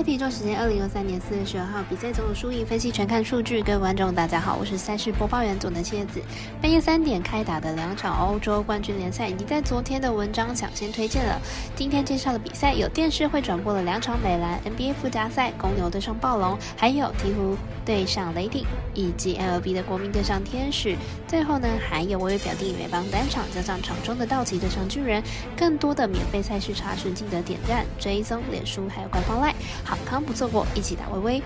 赛体重时间二零二三年四月十二号比赛总有输赢分析全看数据。各位观众，大家好，我是赛事播报员总的蝎子。半夜三点开打的两场欧洲冠军联赛已经在昨天的文章抢先推荐了。今天介绍的比赛有电视会转播了两场美兰 NBA 附加赛，公牛对上暴龙，还有鹈鹕对上雷霆，以及 LB 的国民对上天使。最后呢，还有我有表弟美邦单场加上场中的道奇对上巨人。更多的免费赛事查询，记得点赞、追踪、脸书还有官方 LINE。好康不错过，一起打微微。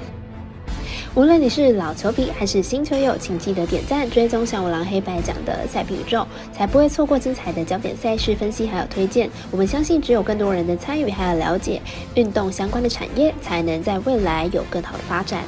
无论你是老球迷还是新球友，请记得点赞、追踪小五郎黑白讲的赛比宇宙，才不会错过精彩的焦点赛事分析还有推荐。我们相信，只有更多人的参与还有了解运动相关的产业，才能在未来有更好的发展。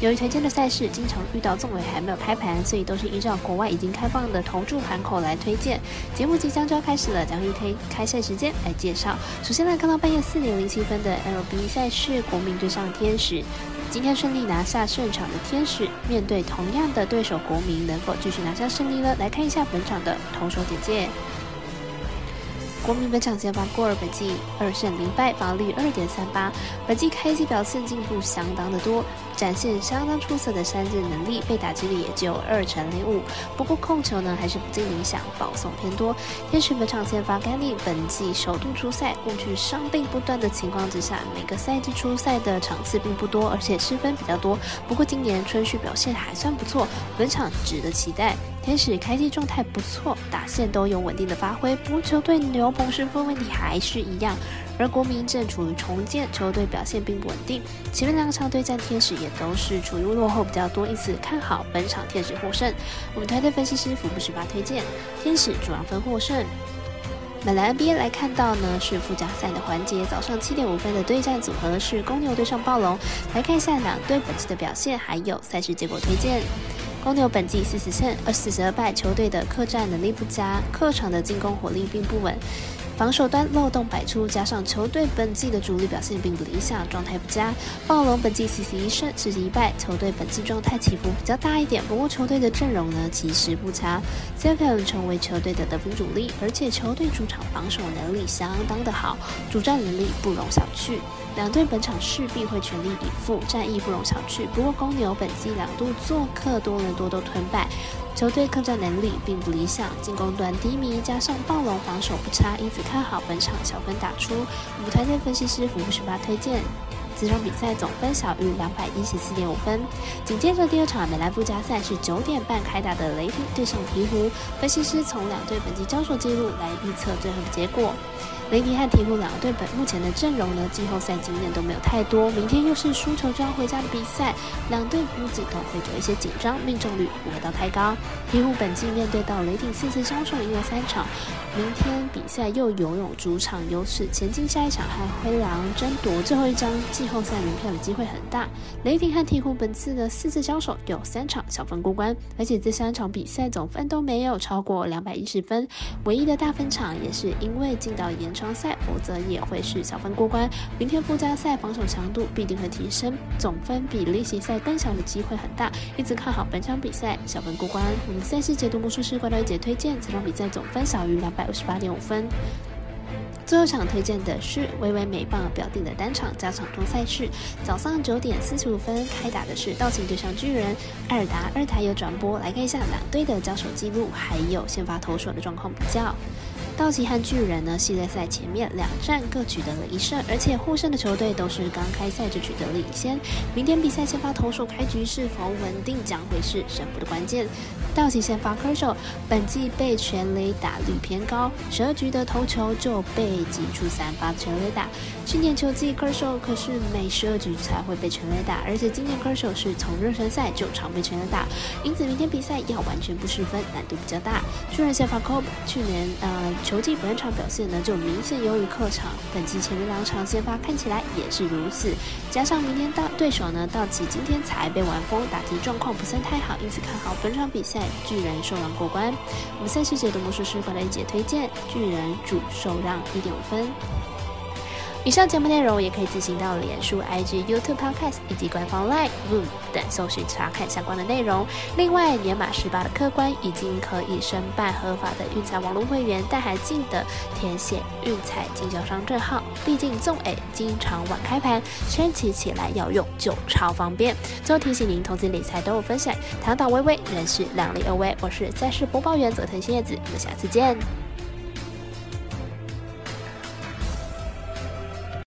由于推荐的赛事经常遇到纵尾还没有开盘，所以都是依照国外已经开放的投注盘口来推荐。节目即将就要开始了，将以推开赛时间来介绍。首先来看到半夜四点零七分的 LB 赛事，国民对上天使。今天顺利拿下胜场的天使，面对同样的对手国民，能否继续拿下胜利呢？来看一下本场的投手简介。国民本场先发过尔本季二胜零败，防率二点三八。本季开机表现进步相当的多，展现相当出色的三振能力，被打击率也只有二成零五。不过控球呢还是不尽理想，保送偏多。天使本场先发甘利，本季首度出赛，过去伤病不断的情况之下，每个赛季出赛的场次并不多，而且失分比较多。不过今年春训表现还算不错，本场值得期待。天使开机状态不错，打线都有稳定的发挥，不过球队牛棚失分问题还是一样。而国民正处于重建，球队表现并不稳定。前面两场对战天使也都是处于落后比较多，因此看好本场天使获胜。我们团队分析师福布十八推荐天使主让分获胜。本来 NBA 来看到呢是附加赛的环节，早上七点五分的对战组合是公牛对上暴龙。来看一下两队本期的表现，还有赛事结果推荐。公牛本季四十胜二四十二败，球队的客战能力不佳，客场的进攻火力并不稳，防守端漏洞百出，加上球队本季的主力表现并不理想，状态不佳。暴龙本季四十一胜四十一败，球队本季状态起伏比较大一点，不过球队的阵容呢其实不差 c e l n 成为球队的得分主力，而且球队主场防守能力相当的好，主战能力不容小觑。两队本场势必会全力以赴，战役不容小觑。不过公牛本季两度做客多伦多都吞败，球队抗战能力并不理想，进攻端低迷，加上暴龙防守不差，因此看好本场小分打出。舞台内分析师福布十八推荐，这场比赛总分小于两百一十四点五分。紧接着第二场美兰附加赛是九点半开打的雷霆对上鹈鹕，分析师从两队本季交手记录来预测最后的结果。雷霆和鹈鹕两队本目前的阵容呢，季后赛经验都没有太多。明天又是输球就要回家的比赛，两队估计都会有一些紧张，命中率不会到太高。鹈鹕本季面对到雷霆四次交手赢了三场，明天比赛又拥有主场优势，前进下一场和灰狼争夺最后一张季后赛门票的机会很大。雷霆和鹈鹕本次的四次交手有三场小分过关，而且这三场比赛总分都没有超过两百一十分，唯一的大分场也是因为进到延长。赛，否则也会是小分过关。明天附加赛防守强度必定会提升，总分比例行赛更小的机会很大，因此看好本场比赛小分过关。我们赛事解读魔术师怪盗姐推荐，这场比赛总分小于两百二十八点五分。最后场推荐的是微微美棒表定的单场加场中赛事，早上九点四十五分开打的是道奇对上巨人，艾尔达二台有转播，来看一下两队的交手记录，还有先发投手的状况比较。道奇和巨人呢，系列赛前面两战各取得了一胜，而且获胜的球队都是刚开赛就取得了领先。明天比赛先发投手开局是否稳定，将会是胜负的关键。道奇先发科手，本季被全垒打率偏高，十二局的投球就被挤出三发全垒打。去年球季科手可是每十二局才会被全垒打，而且今年科手是从热身赛就常被全垒打，因此明天比赛要完全不失分难度比较大。巨人先发 Cobb，去年呃。球季本场表现呢，就明显优于客场。本季前面两场先发看起来也是如此，加上明天到对手呢，道奇今天才被完封，打击状况不算太好，因此看好本场比赛巨人受让过关。我们赛事解读魔术师过来一节推荐巨人主受让一点五分。以上节目内容也可以自行到脸书、IG、YouTube、Podcast 以及官方 Line、Room 等搜寻查看相关的内容。另外，年满十八的客官已经可以申办合法的运彩网络会员，但还记得填写运彩经销商证号。毕竟纵 A 经常晚开盘，升起起来要用就超方便。最后提醒您，投资理财都有风险，躺倒微微人是量力而为。我是在世播报员佐藤新叶子，我们下次见。